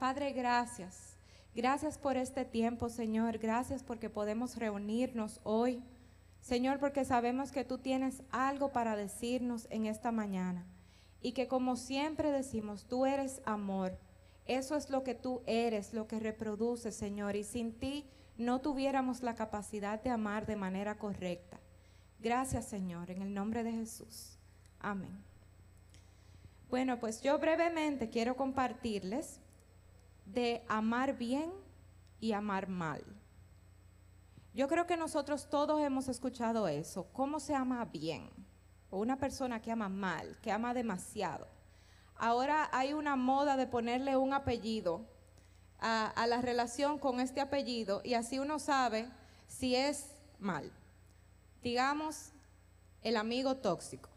Padre, gracias. Gracias por este tiempo, Señor. Gracias porque podemos reunirnos hoy. Señor, porque sabemos que tú tienes algo para decirnos en esta mañana. Y que como siempre decimos, tú eres amor. Eso es lo que tú eres, lo que reproduces, Señor. Y sin ti no tuviéramos la capacidad de amar de manera correcta. Gracias, Señor, en el nombre de Jesús. Amén. Bueno, pues yo brevemente quiero compartirles de amar bien y amar mal. Yo creo que nosotros todos hemos escuchado eso. ¿Cómo se ama bien? O una persona que ama mal, que ama demasiado. Ahora hay una moda de ponerle un apellido a, a la relación con este apellido y así uno sabe si es mal. Digamos, el amigo tóxico,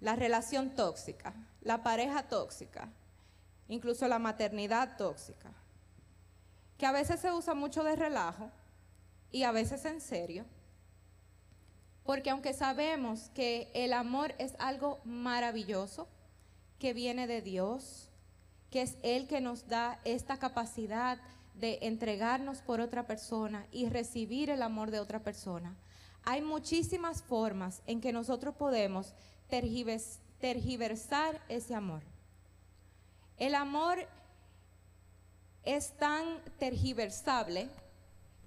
la relación tóxica, la pareja tóxica, incluso la maternidad tóxica, que a veces se usa mucho de relajo y a veces en serio, porque aunque sabemos que el amor es algo maravilloso, que viene de Dios, que es Él que nos da esta capacidad de entregarnos por otra persona y recibir el amor de otra persona, hay muchísimas formas en que nosotros podemos tergiversar ese amor. El amor es tan tergiversable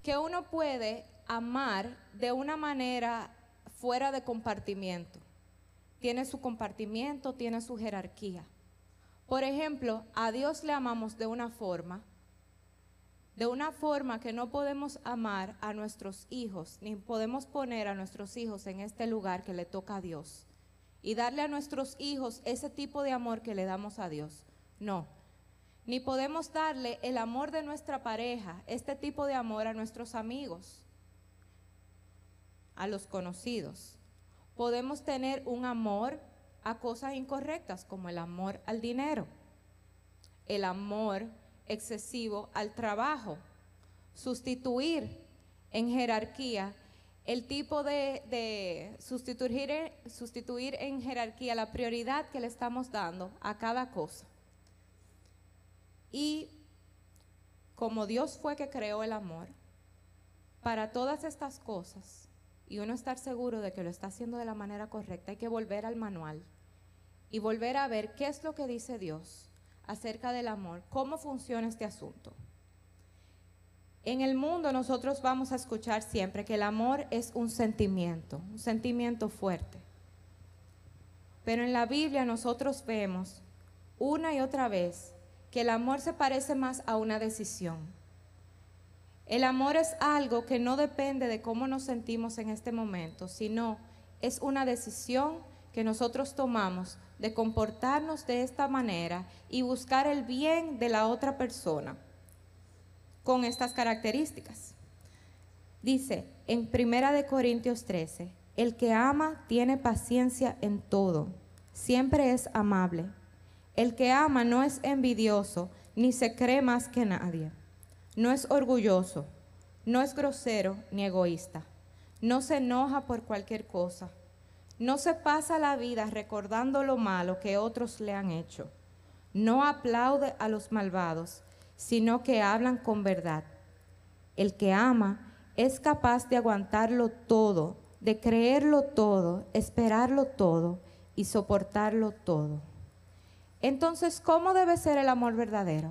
que uno puede amar de una manera fuera de compartimiento. Tiene su compartimiento, tiene su jerarquía. Por ejemplo, a Dios le amamos de una forma, de una forma que no podemos amar a nuestros hijos, ni podemos poner a nuestros hijos en este lugar que le toca a Dios y darle a nuestros hijos ese tipo de amor que le damos a Dios. No. Ni podemos darle el amor de nuestra pareja, este tipo de amor a nuestros amigos, a los conocidos. Podemos tener un amor a cosas incorrectas, como el amor al dinero, el amor excesivo al trabajo, sustituir en jerarquía el tipo de, sustituir, sustituir en jerarquía la prioridad que le estamos dando a cada cosa. Y como Dios fue que creó el amor, para todas estas cosas, y uno estar seguro de que lo está haciendo de la manera correcta, hay que volver al manual y volver a ver qué es lo que dice Dios acerca del amor, cómo funciona este asunto. En el mundo nosotros vamos a escuchar siempre que el amor es un sentimiento, un sentimiento fuerte. Pero en la Biblia nosotros vemos una y otra vez que el amor se parece más a una decisión. El amor es algo que no depende de cómo nos sentimos en este momento, sino es una decisión que nosotros tomamos de comportarnos de esta manera y buscar el bien de la otra persona con estas características. Dice en Primera de Corintios 13, el que ama tiene paciencia en todo, siempre es amable el que ama no es envidioso, ni se cree más que nadie. No es orgulloso, no es grosero ni egoísta. No se enoja por cualquier cosa. No se pasa la vida recordando lo malo que otros le han hecho. No aplaude a los malvados, sino que hablan con verdad. El que ama es capaz de aguantarlo todo, de creerlo todo, esperarlo todo y soportarlo todo. Entonces, ¿cómo debe ser el amor verdadero?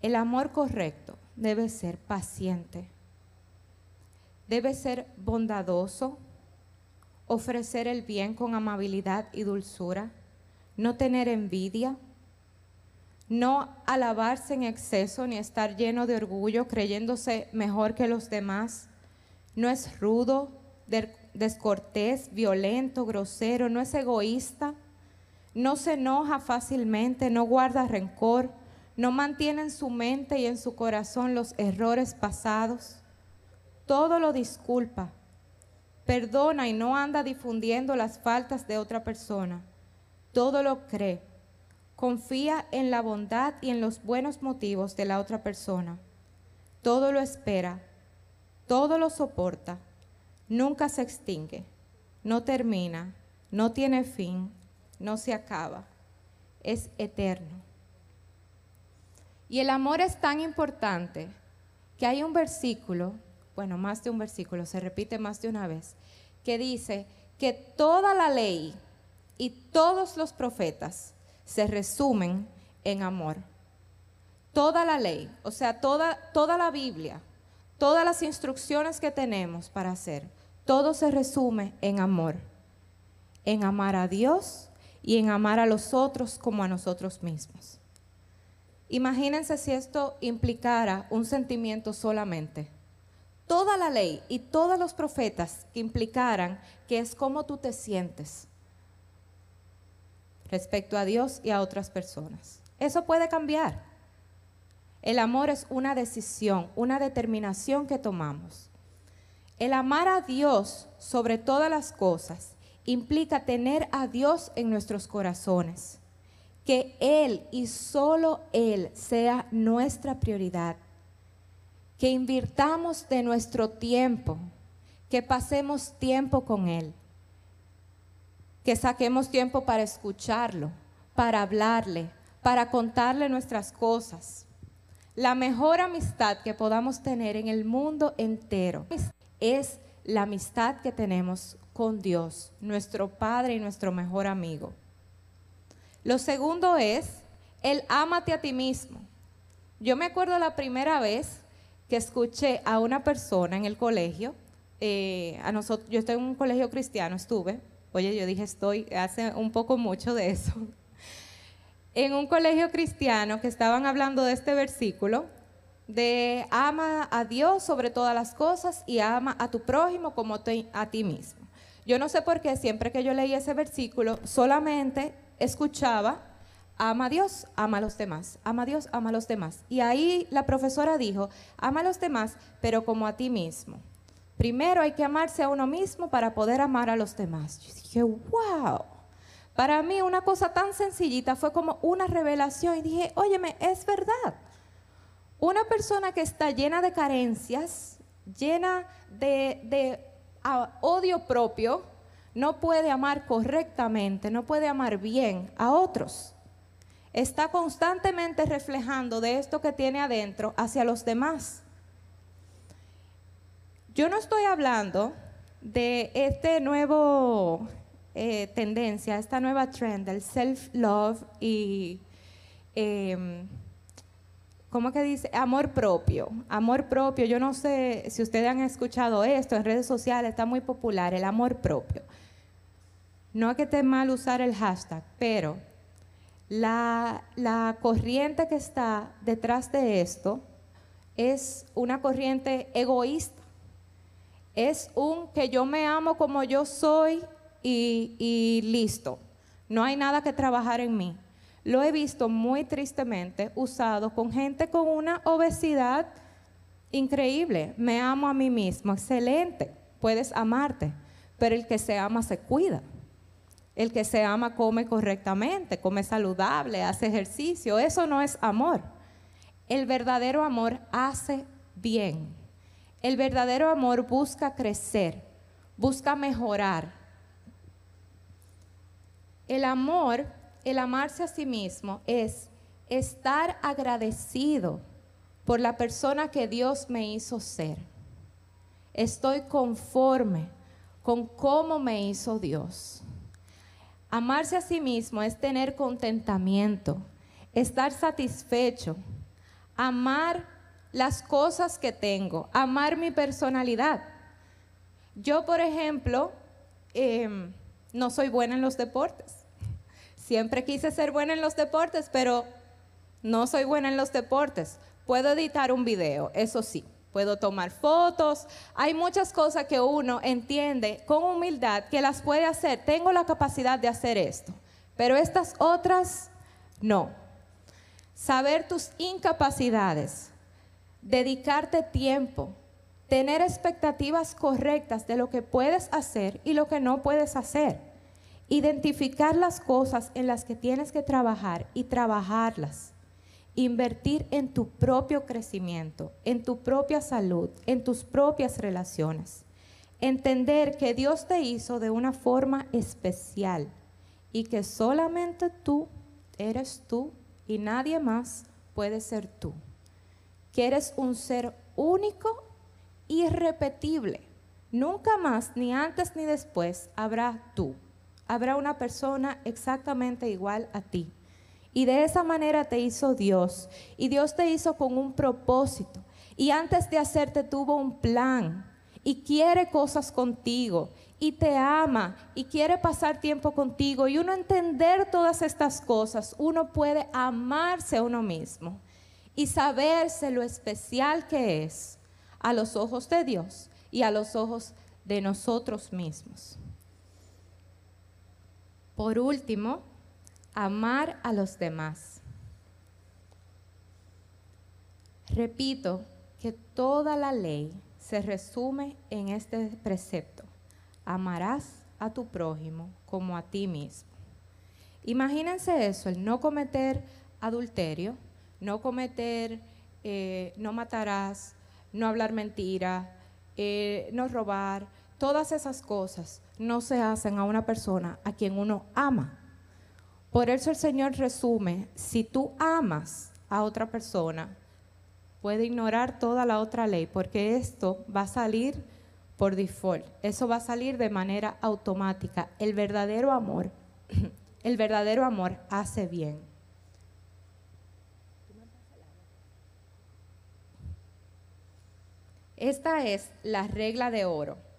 El amor correcto debe ser paciente, debe ser bondadoso, ofrecer el bien con amabilidad y dulzura, no tener envidia, no alabarse en exceso ni estar lleno de orgullo creyéndose mejor que los demás, no es rudo, descortés, violento, grosero, no es egoísta, no se enoja fácilmente, no guarda rencor, no mantiene en su mente y en su corazón los errores pasados. Todo lo disculpa, perdona y no anda difundiendo las faltas de otra persona. Todo lo cree, confía en la bondad y en los buenos motivos de la otra persona. Todo lo espera, todo lo soporta, nunca se extingue, no termina, no tiene fin no se acaba. es eterno. Y el amor es tan importante que hay un versículo, bueno, más de un versículo, se repite más de una vez, que dice que toda la ley y todos los profetas se resumen en amor. Toda la ley, o sea, toda, toda la Biblia, todas las instrucciones que tenemos para hacer, todo se resume en amor. En amar a Dios y en amar a los otros como a nosotros mismos. Imagínense si esto implicara un sentimiento solamente. Toda la ley y todos los profetas que implicaran que es como tú te sientes respecto a Dios y a otras personas. Eso puede cambiar. El amor es una decisión, una determinación que tomamos. El amar a Dios sobre todas las cosas implica tener a Dios en nuestros corazones que Él y solo Él sea nuestra prioridad. Que invirtamos de nuestro tiempo, que pasemos tiempo con Él, que saquemos tiempo para escucharlo, para hablarle, para contarle nuestras cosas. La mejor amistad que podamos tener en el mundo entero es la amistad que tenemos con Dios, nuestro Padre y nuestro mejor amigo. Lo segundo es el ámate a ti mismo. Yo me acuerdo la primera vez que escuché a una persona en el colegio, eh, a nosotros, yo estoy en un colegio cristiano, estuve, oye, yo dije estoy, hace un poco mucho de eso, en un colegio cristiano que estaban hablando de este versículo, de ama a Dios sobre todas las cosas y ama a tu prójimo como a ti mismo. Yo no sé por qué siempre que yo leí ese versículo, solamente escuchaba, ama a Dios, ama a los demás, ama a Dios, ama a los demás. Y ahí la profesora dijo, ama a los demás, pero como a ti mismo. Primero hay que amarse a uno mismo para poder amar a los demás. Yo dije, wow. Para mí una cosa tan sencillita fue como una revelación y dije, óyeme, es verdad. Una persona que está llena de carencias, llena de odio propio, no puede amar correctamente, no puede amar bien a otros. Está constantemente reflejando de esto que tiene adentro hacia los demás. Yo no estoy hablando de este nuevo eh, tendencia, esta nueva trend del self-love y, eh, ¿cómo que dice? Amor propio. Amor propio, yo no sé si ustedes han escuchado esto en redes sociales, está muy popular, el amor propio. No es que esté mal usar el hashtag, pero la, corriente que está detrás de esto es una corriente egoísta. Es un que yo me amo como yo soy y, y listo. No hay nada que trabajar en mí. Lo he visto muy tristemente usado con gente con una obesidad increíble. Me amo a mí mismo, excelente. Puedes amarte, pero el que se ama se cuida. El que se ama come correctamente, come saludable, hace ejercicio. Eso no es amor. El verdadero amor hace bien. El verdadero amor busca crecer, busca mejorar. El amor, el amarse a sí mismo es estar agradecido por la persona que Dios me hizo ser. Estoy conforme con cómo me hizo Dios. Amarse a sí mismo es tener contentamiento, estar satisfecho, amar las cosas que tengo, amar mi personalidad. Yo, por ejemplo, em, no soy buena en los deportes. Siempre quise ser buena en los deportes, pero no soy buena en los deportes. Puedo editar un video, eso sí puedo tomar fotos. Hay muchas cosas que uno entiende con humildad que las puede hacer. Tengo la capacidad de hacer esto, pero estas otras no. Saber tus incapacidades, dedicarte tiempo, tener expectativas correctas de lo que puedes hacer y lo que no puedes hacer. Identificar las cosas en las que tienes que trabajar y trabajarlas invertir en tu propio crecimiento, en tu propia salud, en tus propias relaciones. Entender que Dios te hizo de una forma especial y que solamente tú eres tú y nadie más puede ser tú. Que eres un ser único, irrepetible. Nunca más, ni antes ni después, habrá tú. Habrá una persona exactamente igual a ti. Y de esa manera te hizo Dios. Y Dios te hizo con un propósito. Y antes de hacerte tuvo un plan. Y quiere cosas contigo. Y te ama. Y quiere pasar tiempo contigo. Y uno entender todas estas cosas. Uno puede amarse a uno mismo. Y saberse lo especial que es a los ojos de Dios y a los ojos de nosotros mismos. Por último, amar a los demás. Repito que toda la ley se resume en este precepto. Amarás a tu prójimo como a ti mismo. Imagínense eso, el no cometer adulterio, no cometer, eh, no matarás, no hablar mentira, eh, no robar, todas esas cosas no se hacen a una persona a quien uno ama. Por eso el Señor resume, si tú amas a otra persona, puede ignorar toda la otra ley, porque esto va a salir por default, eso va a salir de manera automática. El verdadero amor, el verdadero amor hace bien. Esta es la regla de oro.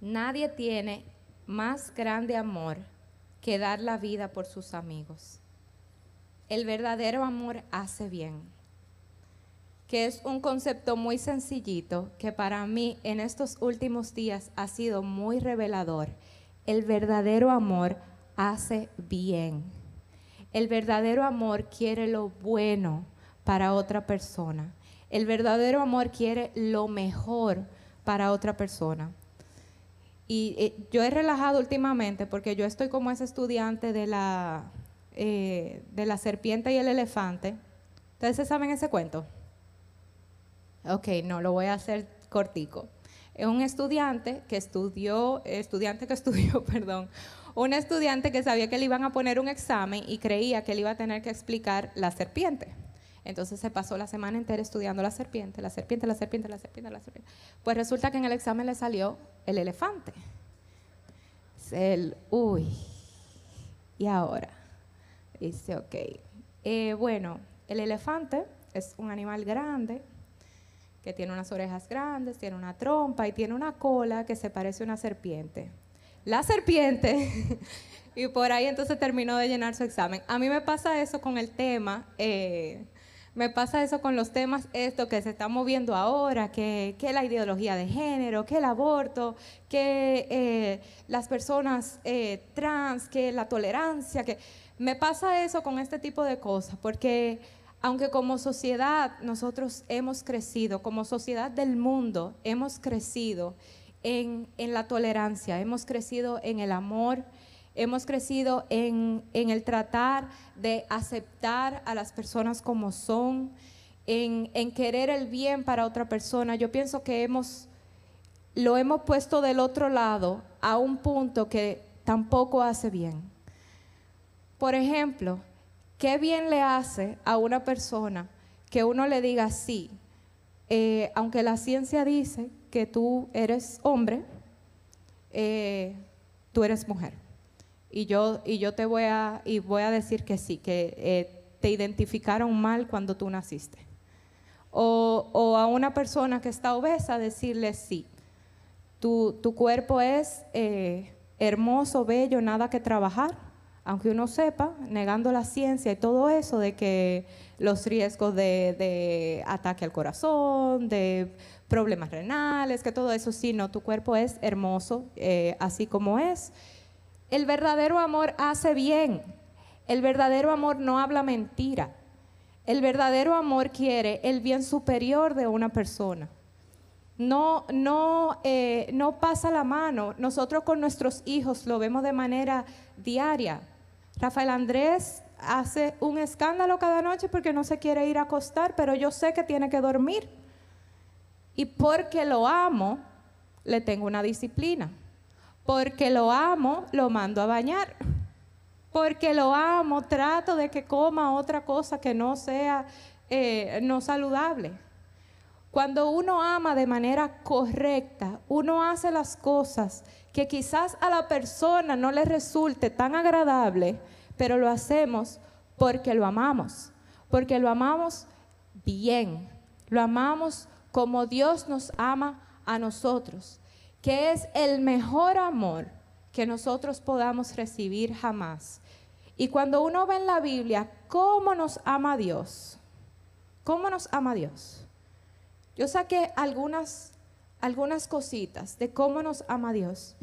Nadie tiene más grande amor que dar la vida por sus amigos. El verdadero amor hace bien, que es un concepto muy sencillito que para mí en estos últimos días ha sido muy revelador. El verdadero amor hace bien. El verdadero amor quiere lo bueno para otra persona. El verdadero amor quiere lo mejor para otra persona. Y eh, yo he relajado últimamente porque yo estoy como ese estudiante de la, eh, de la serpiente y el elefante. ¿Ustedes saben ese cuento? Ok, no, lo voy a hacer cortico. Es un estudiante que estudió, estudiante que estudió, perdón, un estudiante que sabía que le iban a poner un examen y creía que le iba a tener que explicar la serpiente. Entonces se pasó la semana entera estudiando la serpiente, la serpiente, la serpiente, la serpiente, la serpiente. Pues resulta que en el examen le salió el elefante. El, uy, y ahora. Dice, ok. Eh, bueno, el elefante es un animal grande, que tiene unas orejas grandes, tiene una trompa y tiene una cola que se parece a una serpiente. La serpiente, y por ahí entonces terminó de llenar su examen. A mí me pasa eso con el tema eh, me pasa eso con los temas, esto que se está moviendo ahora, que, la ideología de género, que el aborto, que eh, las personas eh, trans, que la tolerancia, que me pasa eso con este tipo de cosas, porque aunque como sociedad nosotros hemos crecido, como sociedad del mundo hemos crecido en, en la tolerancia, hemos crecido en el amor, Hemos crecido en, el tratar de aceptar a las personas como son, en, querer el bien para otra persona. Yo pienso que hemos, lo hemos puesto del otro lado a un punto que tampoco hace bien. Por ejemplo, ¿qué bien le hace a una persona que uno le diga sí, eh, aunque la ciencia dice que tú eres hombre, eh, tú eres mujer? y yo, y yo te voy a, y voy a decir que sí, que eh, te identificaron mal cuando tú naciste. O, a una persona que está obesa decirle sí, tu, cuerpo es eh, hermoso, bello, nada que trabajar, aunque uno sepa, negando la ciencia y todo eso, de que los riesgos de, ataque al corazón, de problemas renales, que todo eso, sí, no, tu cuerpo es hermoso, eh, así como es el verdadero amor hace bien. El verdadero amor no habla mentira. El verdadero amor quiere el bien superior de una persona. No, no, eh, no pasa la mano. Nosotros con nuestros hijos lo vemos de manera diaria. Rafael Andrés hace un escándalo cada noche porque no se quiere ir a acostar, pero yo sé que tiene que dormir. Y porque lo amo, le tengo una disciplina. Porque lo amo, lo mando a bañar. Porque lo amo, trato de que coma otra cosa que no sea eh, no saludable. Cuando uno ama de manera correcta, uno hace las cosas que quizás a la persona no le resulte tan agradable, pero lo hacemos porque lo amamos, porque lo amamos bien, lo amamos como Dios nos ama a nosotros, que es el mejor amor que nosotros podamos recibir jamás. Y cuando uno ve en la Biblia cómo nos ama Dios, cómo nos ama Dios. Yo saqué algunas, algunas cositas de cómo nos ama Dios.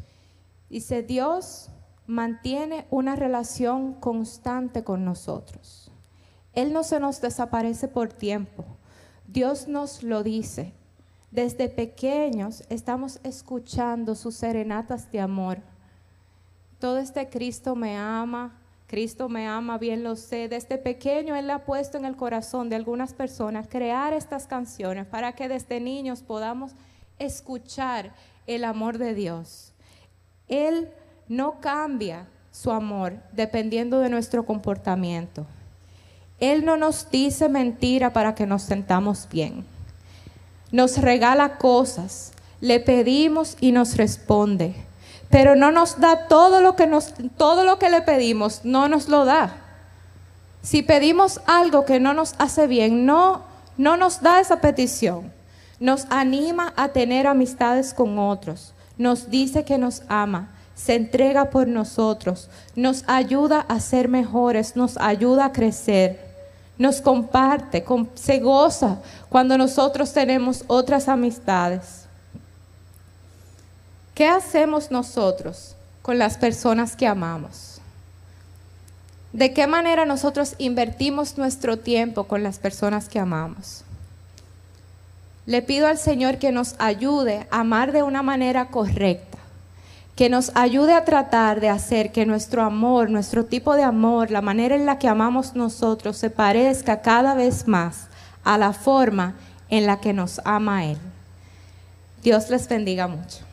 Dice, Dios mantiene una relación constante con nosotros. Él no se nos desaparece por tiempo. Dios nos lo dice. Desde pequeños estamos escuchando sus serenatas de amor. Todo este Cristo me ama, Cristo me ama, bien lo sé. Desde pequeño Él ha puesto en el corazón de algunas personas crear estas canciones para que desde niños podamos escuchar el amor de Dios. Él no cambia su amor dependiendo de nuestro comportamiento. Él no nos dice mentira para que nos sentamos bien. Nos regala cosas, le pedimos y nos responde pero no nos da todo lo que nos todo lo que le pedimos, no nos lo da. Si pedimos algo que no nos hace bien, no no nos da esa petición. Nos anima a tener amistades con otros. Nos dice que nos ama, se entrega por nosotros, nos ayuda a ser mejores, nos ayuda a crecer. Nos comparte, se goza cuando nosotros tenemos otras amistades. ¿Qué hacemos nosotros con las personas que amamos? ¿De qué manera nosotros invertimos nuestro tiempo con las personas que amamos? Le pido al Señor que nos ayude a amar de una manera correcta, que nos ayude a tratar de hacer que nuestro amor, nuestro tipo de amor, la manera en la que amamos nosotros se parezca cada vez más a la forma en la que nos ama Él. Dios les bendiga mucho.